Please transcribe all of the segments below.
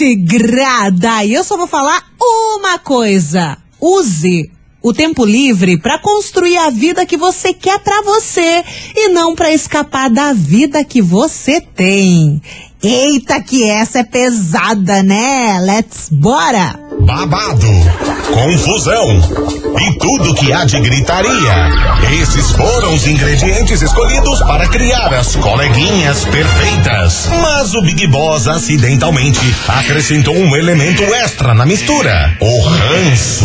tigrada! E eu só vou falar uma coisa. Use o tempo livre para construir a vida que você quer para você e não para escapar da vida que você tem. Eita, que essa é pesada, né? Let's bora! Babado, confusão e tudo que há de gritaria. Esses foram os ingredientes escolhidos para criar as coleguinhas perfeitas. Mas o Big Boss acidentalmente acrescentou um elemento extra na mistura: o ranço.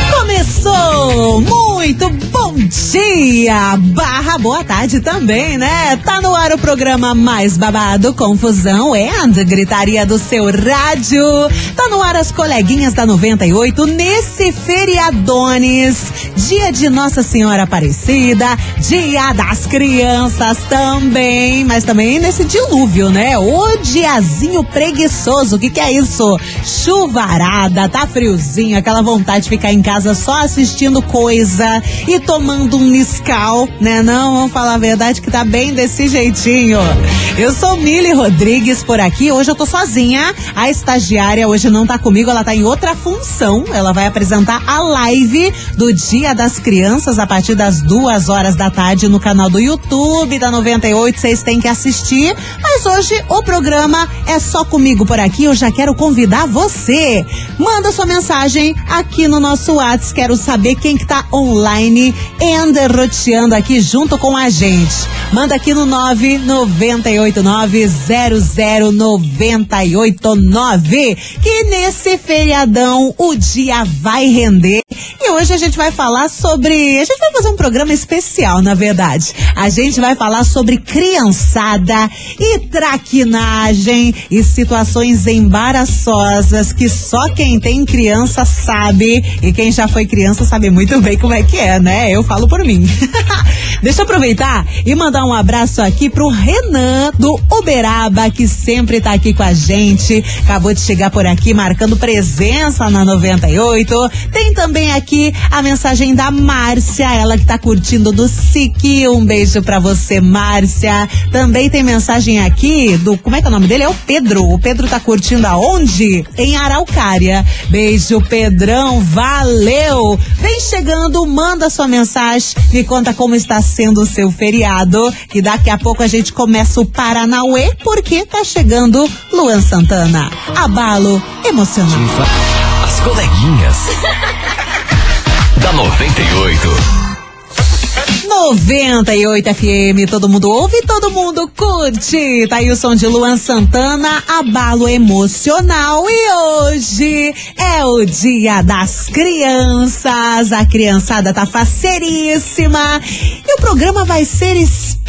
Começou! Muito bom dia! Barra boa tarde também, né? Tá no ar o programa mais babado, confusão and gritaria do seu rádio. Tá no ar as coleguinhas da 98 nesse feriadones. Dia de Nossa Senhora Aparecida, dia das crianças também, mas também nesse dilúvio, né? O diazinho preguiçoso, o que que é isso? Chuvarada, tá friozinho, aquela vontade de ficar em casa só assistindo coisa e tomando um Niscal, né? Não, vamos falar a verdade que tá bem desse jeitinho. Eu sou Mili Rodrigues por aqui. Hoje eu tô sozinha. A estagiária hoje não tá comigo, ela tá em outra função. Ela vai apresentar a live do Dia das Crianças a partir das duas horas da tarde no canal do YouTube da 98. Vocês têm que assistir. Mas hoje o programa é só comigo por aqui. Eu já quero convidar você. Manda sua mensagem aqui no nosso WhatsApp. Quero saber quem que tá online e roteando aqui junto com a gente. Manda aqui no 998900989 que nesse feriadão o dia vai render. E hoje a gente vai falar sobre. A gente vai fazer um programa especial, na verdade. A gente vai falar sobre criançada e traquinagem e situações embaraçosas que só quem tem criança sabe. E quem já foi criança sabe muito bem como é que é, né? Eu falo por mim. Deixa eu aproveitar e mandar um abraço aqui pro Renan do Uberaba, que sempre tá aqui com a gente. Acabou de chegar por aqui marcando presença na 98. Tem também aqui a mensagem da Márcia, ela que tá curtindo do SIC. Um beijo pra você, Márcia. Também tem mensagem aqui do. Como é que é o nome dele? É o Pedro. O Pedro tá curtindo aonde? Em Araucária. Beijo, Pedrão. Valeu! Vem chegando, manda sua mensagem, me conta como está sendo o seu feriado. E daqui a pouco a gente começa o Paranauê, porque tá chegando Luan Santana. Abalo emocional. As coleguinhas. da 98. 98 FM, todo mundo ouve, todo mundo curte. Tá aí o som de Luan Santana, abalo emocional. E hoje é o dia das crianças. A criançada tá faceiríssima. E o programa vai ser especial.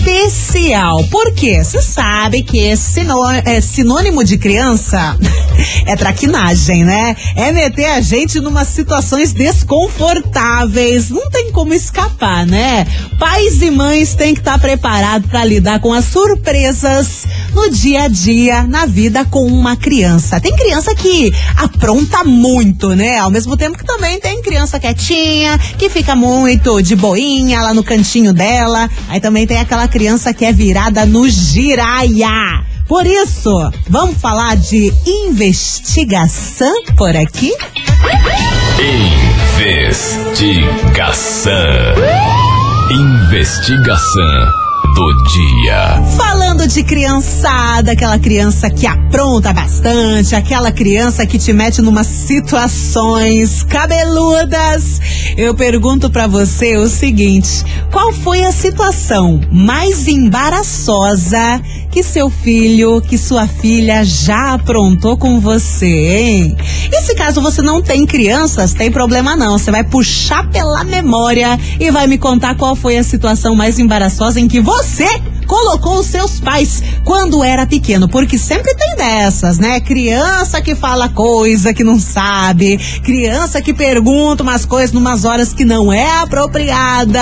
Por quê? Você sabe que esse é sinônimo de criança é traquinagem, né? É meter a gente numa situações desconfortáveis. Não tem como escapar, né? Pais e mães têm que estar preparados para lidar com as surpresas no dia a dia, na vida com uma criança. Tem criança que apronta muito, né? Ao mesmo tempo que também tem criança quietinha, que fica muito de boinha lá no cantinho dela. Aí também tem aquela criança que é virada no giraia. Por isso, vamos falar de investigação por aqui? Investigação. Investigação do dia. Falando de criançada, aquela criança que apronta bastante, aquela criança que te mete numas situações cabeludas. Eu pergunto para você o seguinte: qual foi a situação mais embaraçosa que seu filho, que sua filha já aprontou com você, hein? E se caso você não tem crianças, tem problema não. Você vai puxar pela memória e vai me contar qual foi a situação mais embaraçosa em que você colocou os seus pais quando era pequeno, porque sempre tem dessas, né? Criança que fala coisa que não sabe, criança que pergunta umas coisas numas horas que não é apropriada.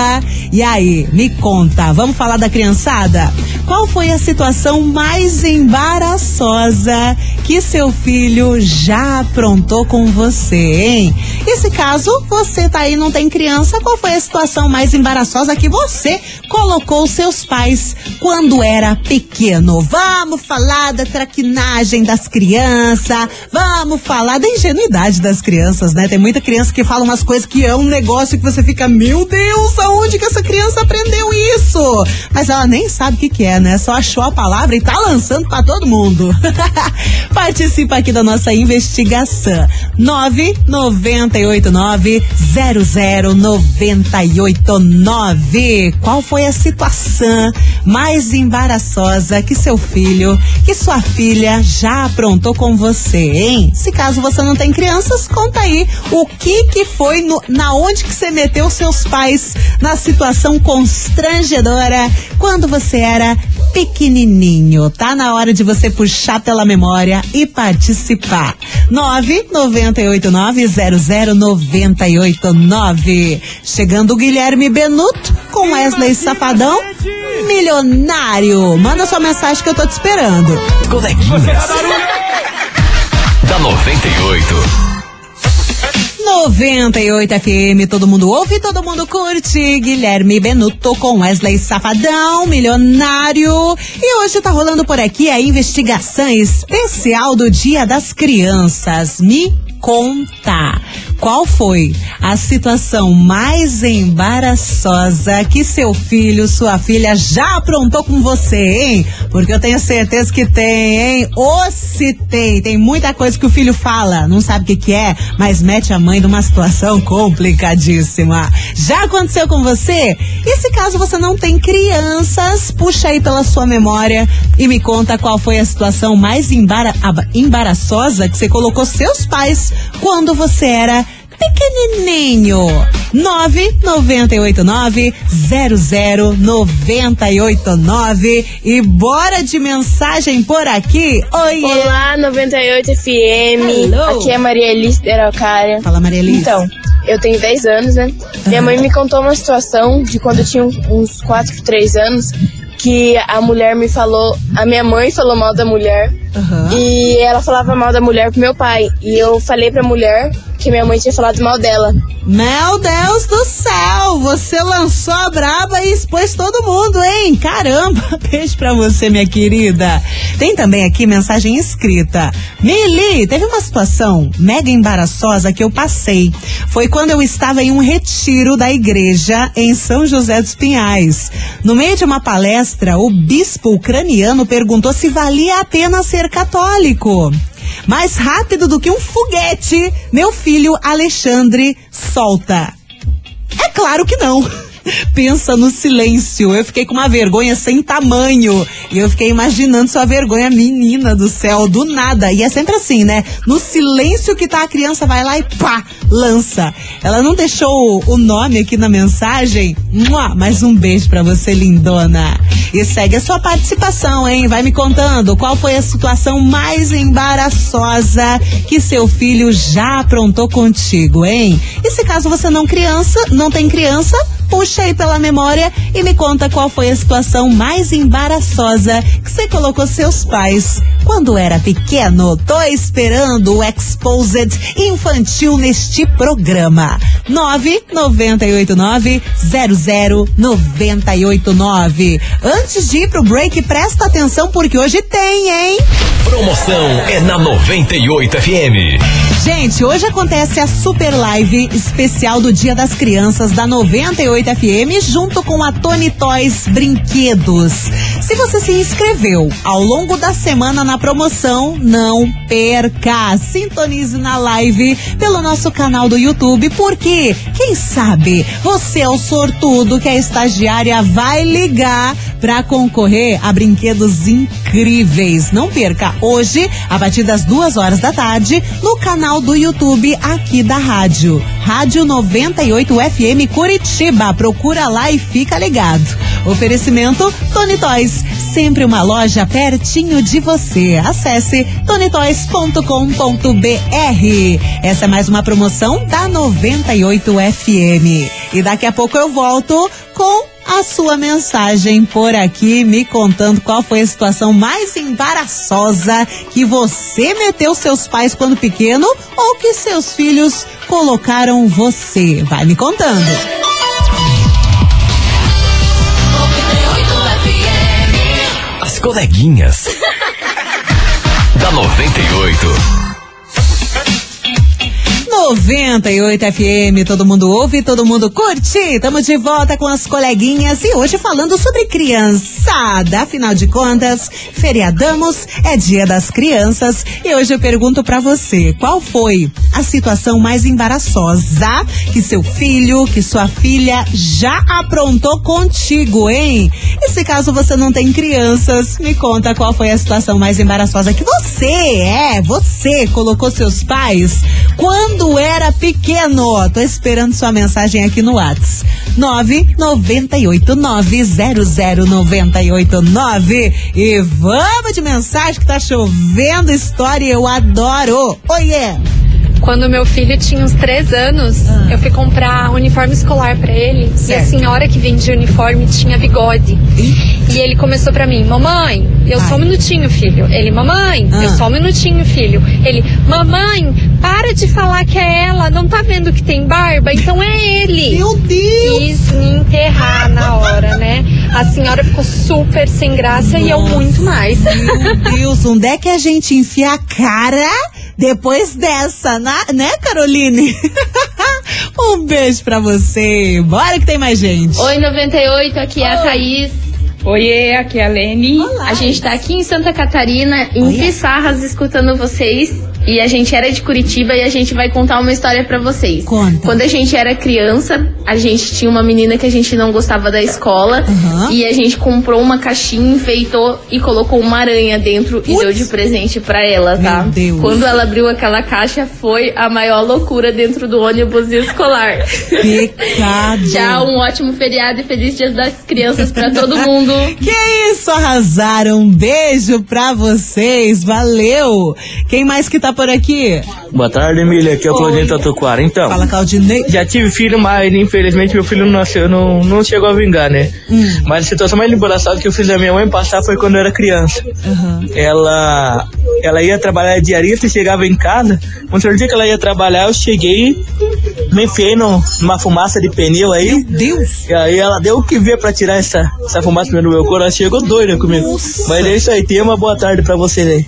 E aí, me conta, vamos falar da criançada? Qual foi a situação mais embaraçosa que seu filho já aprontou com você, hein? E se caso você tá aí não tem criança, qual foi a situação mais embaraçosa que você colocou seus pais quando era pequeno? Vamos falar da traquinagem das crianças, vamos falar da ingenuidade das crianças, né? Tem muita criança que fala umas coisas que é um negócio que você fica, meu Deus, aonde que essa criança aprendeu isso? Mas ela nem sabe o que, que é, né? Só achou a palavra e tá lançando para todo mundo. Participa aqui da nossa investigação. 998900989. Qual foi a situação mais embaraçosa que seu filho, que sua filha já aprontou com você, hein? Se caso você não tem crianças, conta aí o que que foi no, na onde que você meteu seus pais na situação constrangedora quando você era pequenininho. Tá na hora de você puxar pela memória e participar. 998900989. Chegando o Guilherme Benuto com Wesley Safadão, milionário. Manda sua mensagem que eu tô te esperando. Coleguinhas. da 98. 98 FM, todo mundo ouve, todo mundo curte. Guilherme Benuto com Wesley Safadão, milionário. E hoje tá rolando por aqui a investigação especial do Dia das Crianças. Me conta. Qual foi a situação mais embaraçosa que seu filho, sua filha já aprontou com você, hein? Porque eu tenho certeza que tem, hein? Ou se tem. Tem muita coisa que o filho fala, não sabe o que, que é, mas mete a mãe numa situação complicadíssima. Já aconteceu com você? E se caso você não tem crianças, puxa aí pela sua memória e me conta qual foi a situação mais embara embaraçosa que você colocou seus pais quando você era pequenininho. 998900989 e bora de mensagem por aqui. Oi. Olá, 98 FM. Hello. Aqui é Maria Alice de Araucária. Fala, Maria Alice. Então, eu tenho 10 anos, né? Minha mãe me contou uma situação de quando eu tinha uns 4, 3 anos que a mulher me falou, a minha mãe falou mal da mulher Aham. e ela falava mal da mulher pro meu pai. E eu falei pra mulher que minha mãe tinha falado mal dela. Meu Deus do céu, você lançou a braba e expôs todo mundo, hein? Caramba, beijo pra você, minha querida. Tem também aqui mensagem escrita. Mili, teve uma situação mega embaraçosa que eu passei. Foi quando eu estava em um retiro da igreja em São José dos Pinhais. No meio de uma palestra, o bispo ucraniano perguntou se valia a pena ser católico. Mais rápido do que um foguete, meu filho Alexandre solta. É claro que não. Pensa no silêncio. Eu fiquei com uma vergonha sem tamanho. E eu fiquei imaginando sua vergonha, menina do céu, do nada. E é sempre assim, né? No silêncio que tá a criança, vai lá e pá, lança. Ela não deixou o nome aqui na mensagem. Mua, mas um beijo pra você, lindona. E segue a sua participação, hein? Vai me contando qual foi a situação mais embaraçosa que seu filho já aprontou contigo, hein? E se caso você não criança, não tem criança, puxa aí pela memória e me conta qual foi a situação mais embaraçosa que você colocou seus pais quando era pequeno. Tô esperando o Exposed infantil neste programa. 998900989. Antes de ir pro break, presta atenção porque hoje tem, hein? Promoção é na 98 FM. Gente, hoje acontece a Super Live especial do Dia das Crianças da 98 FM, junto com a Tony Toys Brinquedos. Se você se inscreveu ao longo da semana na promoção, não perca! Sintonize na live pelo nosso canal do YouTube, porque, quem sabe, você é o sortudo que a estagiária vai ligar para concorrer a brinquedos incríveis. Não perca hoje, a partir das duas horas da tarde, no canal do YouTube aqui da rádio. Rádio 98 FM Curitiba. Procura lá e fica ligado. Oferecimento Tony Toys. Sempre uma loja pertinho de você. Acesse tonitoys.com.br. Essa é mais uma promoção da 98 FM. E daqui a pouco eu volto com a sua mensagem por aqui, me contando qual foi a situação mais embaraçosa que você meteu seus pais quando pequeno ou que seus filhos colocaram você. Vai me contando. Coleguinhas. da 98. 98 FM, todo mundo ouve, todo mundo curte. Estamos de volta com as coleguinhas e hoje falando sobre criançada. Afinal de contas, feriadamos, é dia das crianças e hoje eu pergunto para você, qual foi a situação mais embaraçosa que seu filho, que sua filha já aprontou contigo, hein? Se caso você não tem crianças, me conta qual foi a situação mais embaraçosa que você, é, você colocou seus pais quando era pequeno. Tô esperando sua mensagem aqui no Whats. 998900989 e vamos de mensagem que tá chovendo história, eu adoro. Oiê! Quando meu filho tinha uns três anos, Ah. eu fui comprar uniforme escolar pra ele. E a Certo. senhora que vendia uniforme tinha bigode. E ele começou pra mim, mamãe, eu Ai. só um minutinho, filho. Ele, mamãe, Ah. eu só um minutinho, filho. Ele, mamãe, para de falar que é ela, não tá vendo que tem barba? Então é ele. Meu Deus! Quis me enterrar na hora, né? A senhora ficou super sem graça e eu Nossa. muito mais. Meu Deus, onde é que a gente enfia a cara depois dessa, na- né, Caroline? um beijo pra você. Bora que tem mais gente. Oi, 98, aqui é a Thaís. Oiê, aqui é a Lene. Olá. A gente tá aqui em Santa Catarina, em Olha. Pissarras, escutando vocês. E a gente era de Curitiba e a gente vai contar uma história pra vocês. Conta. Quando a gente era criança, a gente tinha uma menina que a gente não gostava da escola. Aham. E a gente comprou uma caixinha, enfeitou e colocou uma aranha dentro e Putz. deu de presente pra ela, tá? Meu Deus. Quando ela abriu aquela caixa, foi a maior loucura dentro do ônibus escolar. Pecado. Tchau, um ótimo feriado e feliz dia das crianças pra todo mundo. Que isso, arrasaram. Um beijo pra vocês. Valeu. Quem mais que tá por aqui? Boa tarde, Emília. Aqui é o Claudinho Tatuquara. Então, Fala, Claudinei. já tive filho, mas infelizmente meu filho não nasceu, não, não chegou a vingar, né? Hum. Mas a situação mais embaraçada que eu fiz a minha mãe passar foi quando eu era criança. Aham. Ela, ela ia trabalhar diarista e chegava em casa. Um certo dia que ela ia trabalhar, eu cheguei, me enfiei no- numa fumaça de pneu aí. Meu Deus. E aí ela deu o que ver pra tirar essa, essa fumaça do meu corpo. Ela chegou doida comigo. Nossa. Mas é isso aí. Tenha uma boa tarde pra vocês aí.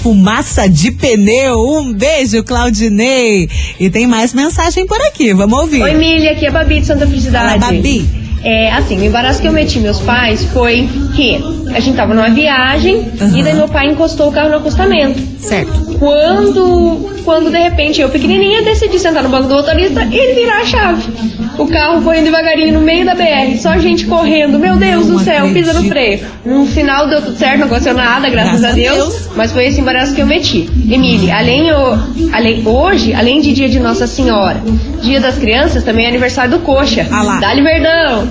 Fumaça de pneu. Um beijo, Claudinei. E tem mais mensagem por aqui. Vamos ouvir. Oi, Milha, aqui é a Babi de Santa Felicidade. Fala, Babi. É, assim, o embaraço que eu meti meus pais foi que a gente tava numa viagem Aham. e daí meu pai encostou o carro no acostamento. Certo. Quando, quando de repente eu pequenininha decidi sentar no banco do motorista e virar a chave. O carro foi indo devagarinho no meio da BR, só gente correndo. Meu Deus do céu, pisa no freio. No final deu tudo certo, não aconteceu nada, graças, a Deus. Mas foi esse embaraço que eu meti. Emília, além, o, além hoje, além de dia de Nossa Senhora, dia das crianças, também é aniversário do Coxa. Ah lá. Dá-lhe verdão.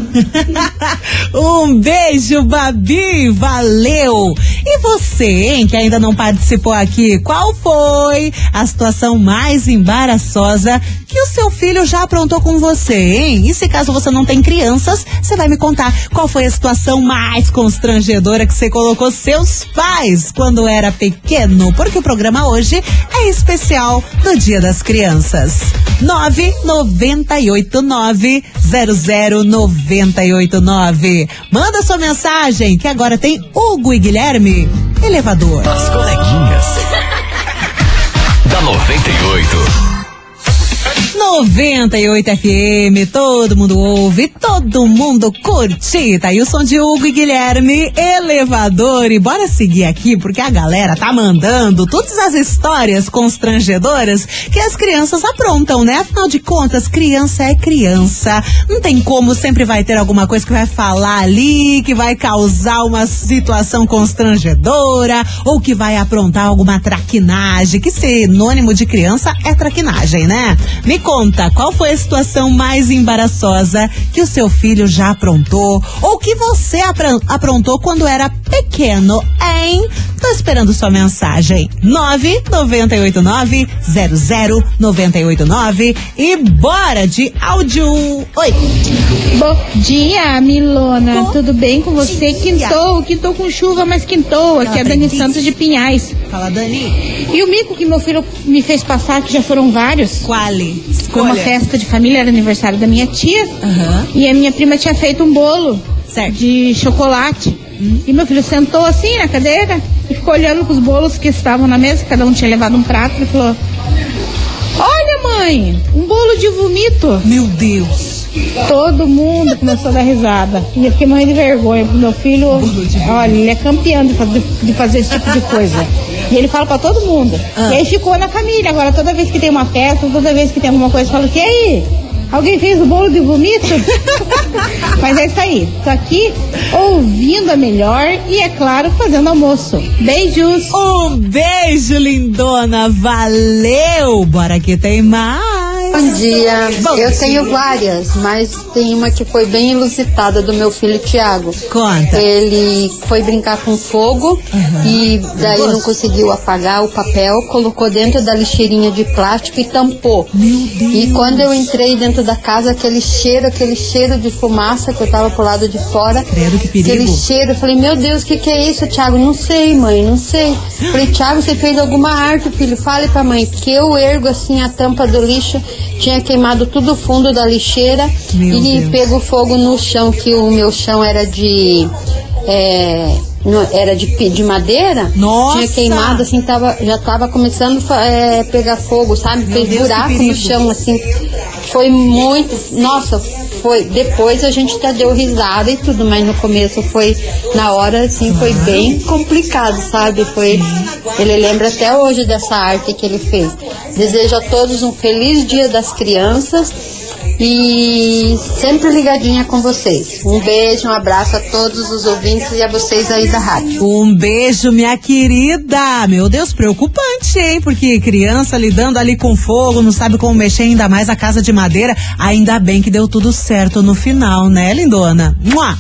um beijo, Babi, valeu! E você, hein, que ainda não participou aqui, qual foi a situação mais embaraçosa que o seu filho já aprontou com você, hein? E se caso você não tem crianças, você vai me contar qual foi a situação mais constrangedora que você colocou seus pais quando era pequeno, porque o programa hoje é especial do Dia das Crianças. 998900989. Manda sua mensagem que agora tem Hugo e Guilherme. Elevador. As coleguinhas. Da 98. 98 FM, todo mundo ouve, todo mundo curte. Tá aí o som de Hugo e Guilherme, elevador. E bora seguir aqui, porque a galera tá mandando todas as histórias constrangedoras que as crianças aprontam, né? Afinal de contas, criança é criança. Não tem como, sempre vai ter alguma coisa que vai falar ali, que vai causar uma situação constrangedora, ou que vai aprontar alguma traquinagem, que sinônimo de criança é traquinagem, né? Me conta, qual foi a situação mais embaraçosa que o seu filho já aprontou ou que você aprontou quando era pequeno, hein? Tô esperando sua mensagem. 998900989 e bora de áudio. Oi. Bom dia, Milona. Bom Tudo bem com você? dia. Quintou, quintou com chuva, mas quintou. Aqui é a Dani. Santos de Pinhais. Fala, Dani. E o mico que meu filho me fez passar, que já foram vários, Quali. foi uma festa de família, era aniversário da minha tia. Aham. E a minha prima tinha feito um bolo Certo. de chocolate. E meu filho sentou assim na cadeira e ficou olhando para os bolos que estavam na mesa, cada um tinha levado um prato e falou: Olha, mãe, um bolo de vomito. Meu Deus. Todo mundo começou a dar risada. E eu fiquei morrendo de vergonha. Meu filho, olha, ele é campeão de fazer, de fazer esse tipo de coisa. E ele fala pra todo mundo. Ah. E aí ficou na família. Agora, toda vez que tem uma festa, toda vez que tem alguma coisa, fala: E aí? Alguém fez o bolo de vomito? Mas é isso aí. Tô aqui ouvindo a melhor e, é claro, fazendo almoço. Beijos! Um beijo, lindona. Valeu. Bora que tem mais. Bom dia. Bom eu dia. tenho várias, mas tem uma que foi bem inusitada do meu filho Tiago. Conta. Ele foi brincar com fogo e daí não conseguiu apagar o papel, colocou dentro da lixeirinha de plástico e tampou. Meu Deus. E quando eu entrei dentro da casa, aquele cheiro, aquele cheiro de fumaça que eu tava pro lado de fora. Credo, que perigo. Aquele cheiro, eu falei, meu Deus, o que, que é isso, Thiago? Não sei, mãe, não sei. Falei, Thiago, você fez alguma arte, filho? Fale pra mãe, que eu ergo assim a tampa do lixo, tinha queimado tudo o fundo da lixeira Meu e Deus. pego fogo no chão, que o meu chão era de. é, era de, de madeira, Nossa! tinha queimado, assim, tava, já tava começando a é, pegar fogo, sabe? Fez Deus, que buraco no chão, assim. Foi muito. Nossa, foi. Depois a gente até deu risada e tudo, mas no começo foi. Na hora, assim, foi bem complicado, sabe? Foi. Ele lembra até hoje dessa arte que ele fez. Desejo a todos um feliz dia das crianças. E sempre ligadinha com vocês. Um beijo, um abraço a todos os ouvintes e a vocês aí da rádio. Um beijo, minha querida. Meu Deus, preocupante, hein? Porque criança lidando ali com fogo, não sabe como mexer, ainda mais a casa de madeira. Ainda bem que deu tudo certo no final, né, lindona?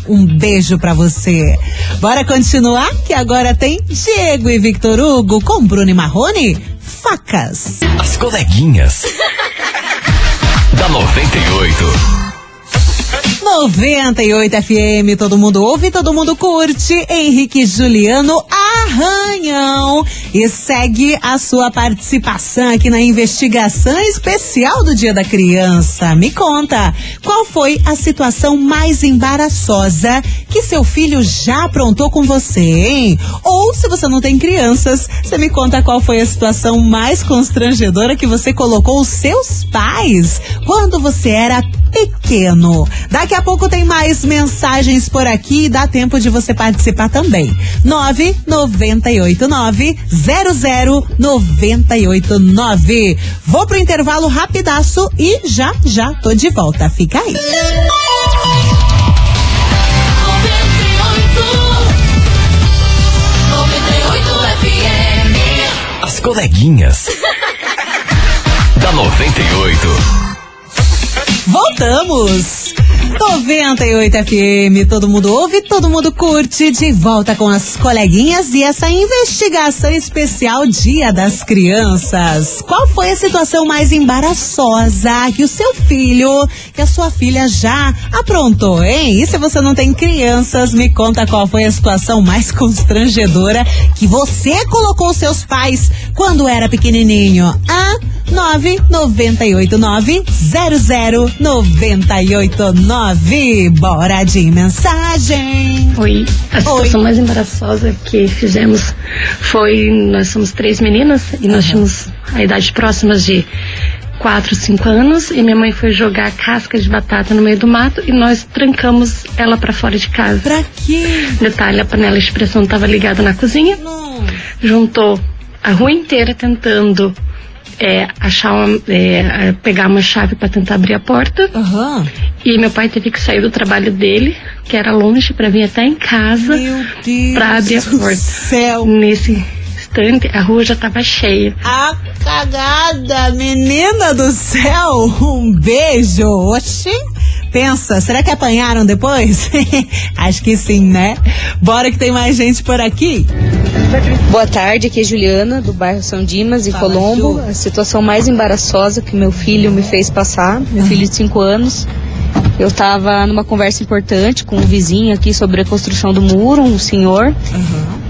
Um beijo pra você. Bora continuar? Que agora tem Diego e Victor Hugo com Bruno e Marrone. Facas. As coleguinhas. Da 98. 98 FM, todo mundo ouve, todo mundo curte. Henrique Juliano Arranhão. E segue a sua participação aqui na investigação especial do Dia da Criança. Me conta, qual foi a situação mais embaraçosa que seu filho já aprontou com você, hein? Ou se você não tem crianças, você me conta qual foi a situação mais constrangedora que você colocou os seus pais quando você era pequeno. Daqui a pouco tem mais mensagens por aqui e dá tempo de você participar também. 998900989. Vou pro intervalo rapidaço e já já tô de volta. Fica aí. As coleguinhas. da 98. Voltamos! 98 FM, todo mundo ouve, todo mundo curte, de volta com as coleguinhas e essa investigação especial Dia das Crianças. Qual foi a situação mais embaraçosa que o seu filho, que a sua filha já aprontou, hein? E se você não tem crianças, me conta qual foi a situação mais constrangedora que você colocou seus pais quando era pequenininho. Ah, 998900989. Bora de mensagem. Oi. A situação mais embaraçosa que fizemos foi nós somos três meninas e nós tínhamos a idade próximas de 4, 5 anos e minha mãe foi jogar casca de batata no meio do mato e nós trancamos ela pra fora de casa. Pra quê? Detalhe, a panela de pressão estava ligada na cozinha. Juntou a rua inteira tentando é, achar uma, é, pegar uma chave para tentar abrir a porta. Aham. E meu pai teve que sair do trabalho dele, que era longe, para vir até em casa para abrir a porta. céu. Nesse instante a rua já tava cheia. A cagada, menina do céu, um beijo. Oxi. Pensa, será que apanharam depois? Acho que sim, né? Bora que tem mais gente por aqui. Boa tarde, aqui é Juliana, do bairro São Dimas, em Fala, Colombo. Ju. A situação mais embaraçosa que meu filho me fez passar, meu filho de 5 anos. Eu estava numa conversa importante com um vizinho aqui sobre a construção do muro, um senhor.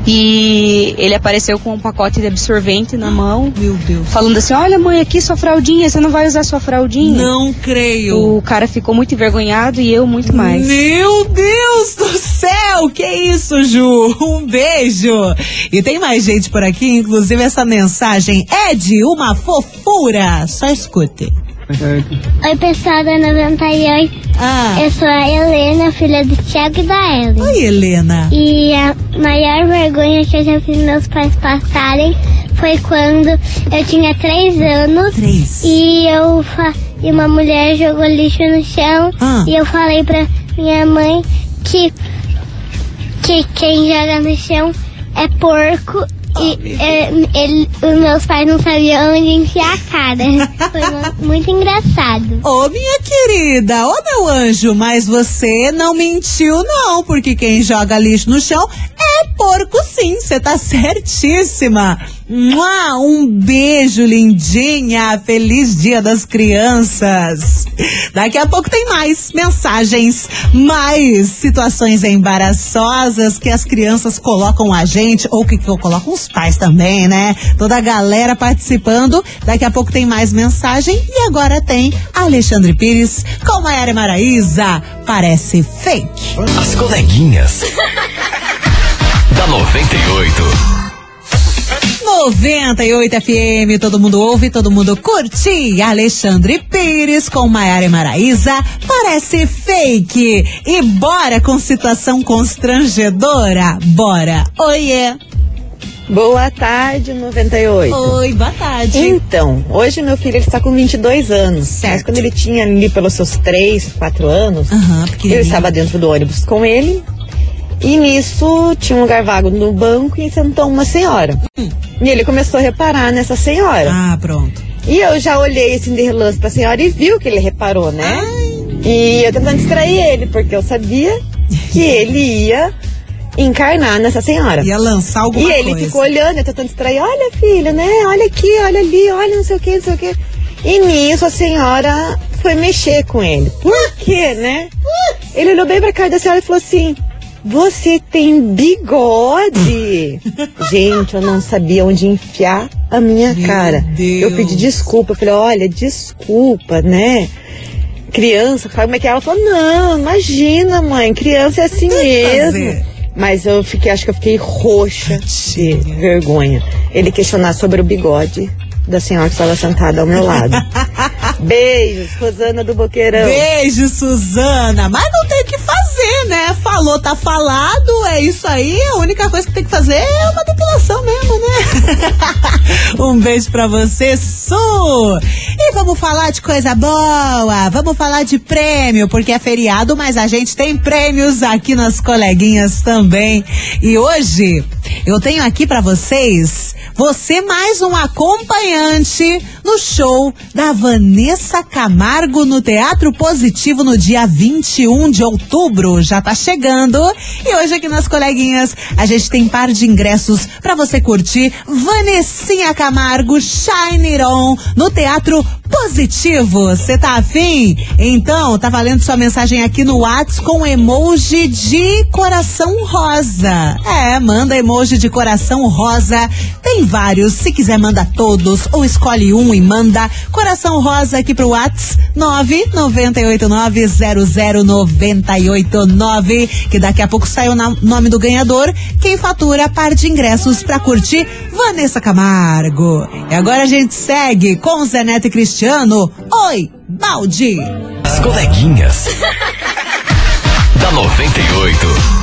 E ele apareceu com um pacote de absorvente na mão. Meu Deus. Falando assim: Olha, mãe, aqui sua fraldinha, você não vai usar sua fraldinha? Não creio. O cara ficou muito envergonhado e eu muito mais. Meu Deus do céu, que isso, Ju? Um beijo. E tem mais gente por aqui, inclusive essa mensagem é de uma fofura. Só escute. Oi, pessoal da 98. Ah. Eu sou a Helena, filha do Thiago e da Ellen. Oi, Helena. E a maior vergonha que eu já fiz meus pais passarem foi quando eu tinha três anos. Três. E eu fa- e uma mulher jogou lixo no chão. Ah. E eu falei pra minha mãe que, que quem joga no chão é porco. E é, ele- os meus pais não sabiam onde enfiar a cara. Foi mu- muito engraçado. Ô, minha querida, ô meu anjo, mas você não mentiu, não, porque quem joga lixo no chão é porco sim, você tá certíssima. Um beijo, lindinha, feliz dia das crianças. Daqui a pouco tem mais mensagens, mais situações embaraçosas que as crianças colocam a gente, ou que, que colocam os pais também, né? Toda a galera participando. Daqui a pouco tem mais mensagem e agora tem Alexandre Pires com Maiara Maraíza. Parece fake. As coleguinhas. da 98. 98 FM, todo mundo ouve, todo mundo curte. Alexandre Pires com Maiara e Maraíza, parece fake. E bora com situação constrangedora? Bora. Oiê. Boa tarde, 98. Oi, boa tarde. Então, hoje meu filho ele está com 22 anos. Mas quando ele tinha ali pelos seus 3, 4 anos, eu estava dentro do ônibus com ele. E nisso tinha um lugar vago no banco e sentou uma senhora. E ele começou a reparar nessa senhora. Ah, pronto. E eu já olhei assim de relance pra senhora e viu que ele reparou, né? E eu tentando distrair ele, porque eu sabia que ele ia encarnar nessa senhora. Ia lançar alguma E ele coisa. ficou olhando, eu tentando distrair, olha filha, né? Olha aqui, olha ali, olha não sei o que, não sei o que. E nisso a senhora foi mexer com ele. Por quê, né? Ele olhou bem pra cara da senhora e falou assim: Você tem bigode? Gente, eu não sabia onde enfiar a minha cara. Eu pedi desculpa, eu falei, olha, desculpa, né? Criança, sabe como é que é? Ela falou, não, imagina, mãe, criança é assim mesmo. Mas eu fiquei, acho que eu fiquei roxa de vergonha. Ele questionar sobre o bigode da senhora que estava sentada ao meu lado. Beijos, Rosana do Boqueirão. Beijo, Suzana. Mas não tem o que fazer, né? Falou, tá falado, é isso aí. A única coisa que tem que fazer é uma depilação mesmo, né? um beijo pra você, Su. E vamos falar de coisa boa. Vamos falar de prêmio, porque é feriado, mas a gente tem prêmios aqui nas coleguinhas também. E hoje eu tenho aqui pra vocês você mais um acompanhante no show da Vanessa Camargo no Teatro Positivo no dia 21 de outubro. Já tá chegando. E hoje aqui nas coleguinhas a gente tem par de ingressos pra você curtir Vanessinha Camargo Shine On no Teatro Positivo. Você tá afim? Então, tá valendo sua mensagem aqui no Whats com emoji de coração rosa. É, manda emoji de coração rosa. Tem vários. Se quiser, manda todos ou escolhe um e manda coração rosa aqui pro Whats 998900989 que daqui a pouco sai o nome do ganhador. Quem fatura par de ingressos pra curtir Vanessa Camargo. E agora a gente segue com Zé Neto e Cristiano. Oi, balde. As coleguinhas. da 98.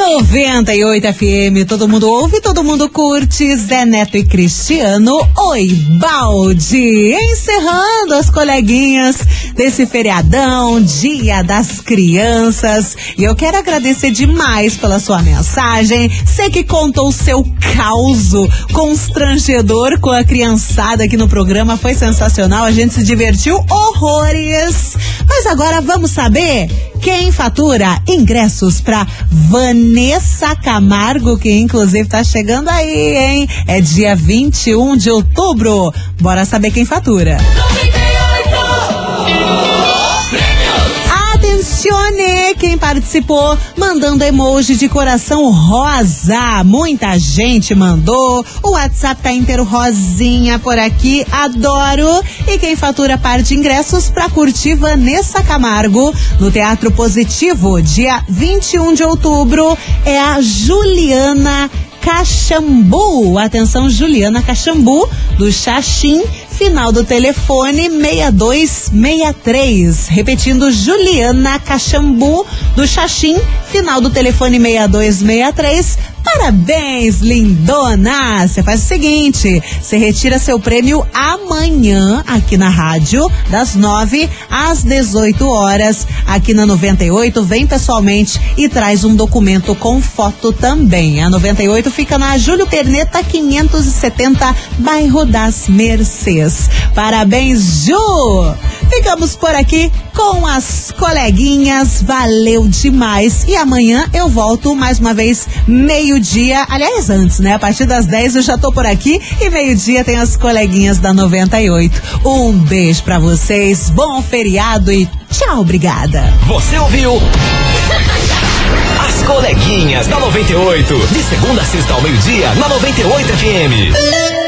98 FM, todo mundo ouve, todo mundo curte. Zé Neto e Cristiano, oi, balde. Encerrando as coleguinhas desse feriadão, Dia das Crianças. E eu quero agradecer demais pela sua mensagem. Sei que contou o seu caos constrangedor com a criançada aqui no programa. Foi sensacional, a gente se divertiu horrores. Mas agora vamos saber quem fatura ingressos para Vanessa Camargo, que inclusive tá chegando aí, hein? É dia 21 de outubro. Bora saber quem fatura. Atencione quem participou mandando emoji de coração rosa. Muita gente mandou. O WhatsApp tá inteiro rosinha por aqui. Adoro. E quem fatura par de ingressos para curtir Vanessa Camargo no Teatro Positivo, dia 21 de outubro, é a Juliana Caxambu. Atenção, Juliana Caxambu, do Xaxim, final do telefone 6263. Repetindo, Juliana Caxambu, do Xaxim, final do telefone 6263. Parabéns, lindona! Você faz o seguinte: você retira seu prêmio amanhã aqui na rádio, das 9 às 18 horas, aqui na 98. Vem pessoalmente e traz um documento com foto também. A 98 fica na Júlio Perneta 570, bairro das Mercês. Parabéns, Ju! Ficamos por aqui com as coleguinhas. Valeu demais. E amanhã eu volto mais uma vez, meio-dia. Aliás, antes, né? A partir das 10 eu já tô por aqui. E meio-dia tem as coleguinhas da 98. Um beijo pra vocês. Bom feriado e tchau, obrigada. Você ouviu? As coleguinhas da 98. De segunda a sexta ao meio-dia, na 98 FM.